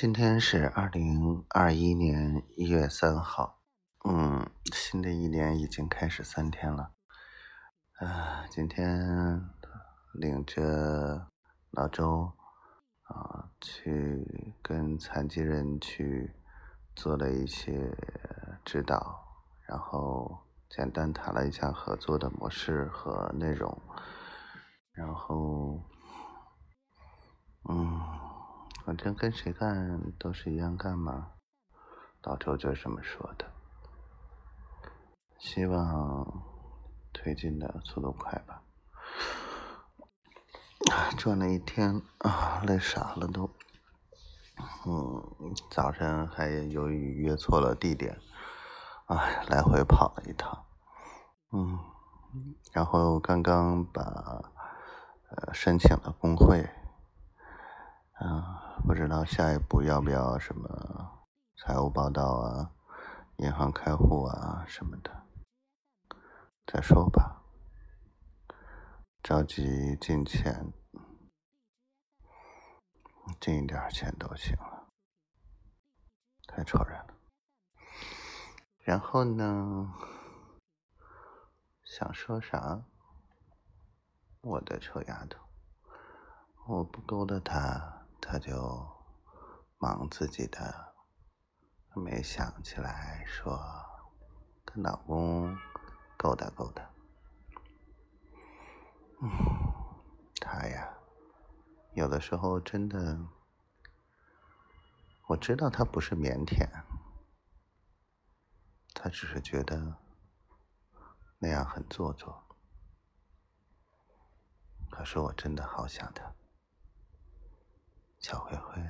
今天是二零二一年一月三号，嗯，新的一年已经开始三天了，啊，今天领着老周啊去跟残疾人去做了一些指导，然后简单谈了一下合作的模式和内容，然后，反正跟谁干都是一样干嘛，老周就这么说的。希望推进的速度快吧。转了一天啊，累傻了都。嗯，早晨还由于约错了地点，哎，来回跑了一趟。嗯，然后刚刚把呃申请了工会。不知道下一步要不要什么财务报道啊、银行开户啊什么的，再说吧。着急进钱，进一点钱都行了，太愁人了。然后呢？想说啥？我的臭丫头，我不勾搭他。他就忙自己的，没想起来说跟老公勾搭勾搭。嗯，他呀，有的时候真的，我知道他不是腼腆，他只是觉得那样很做作。可是我真的好想他。小灰灰。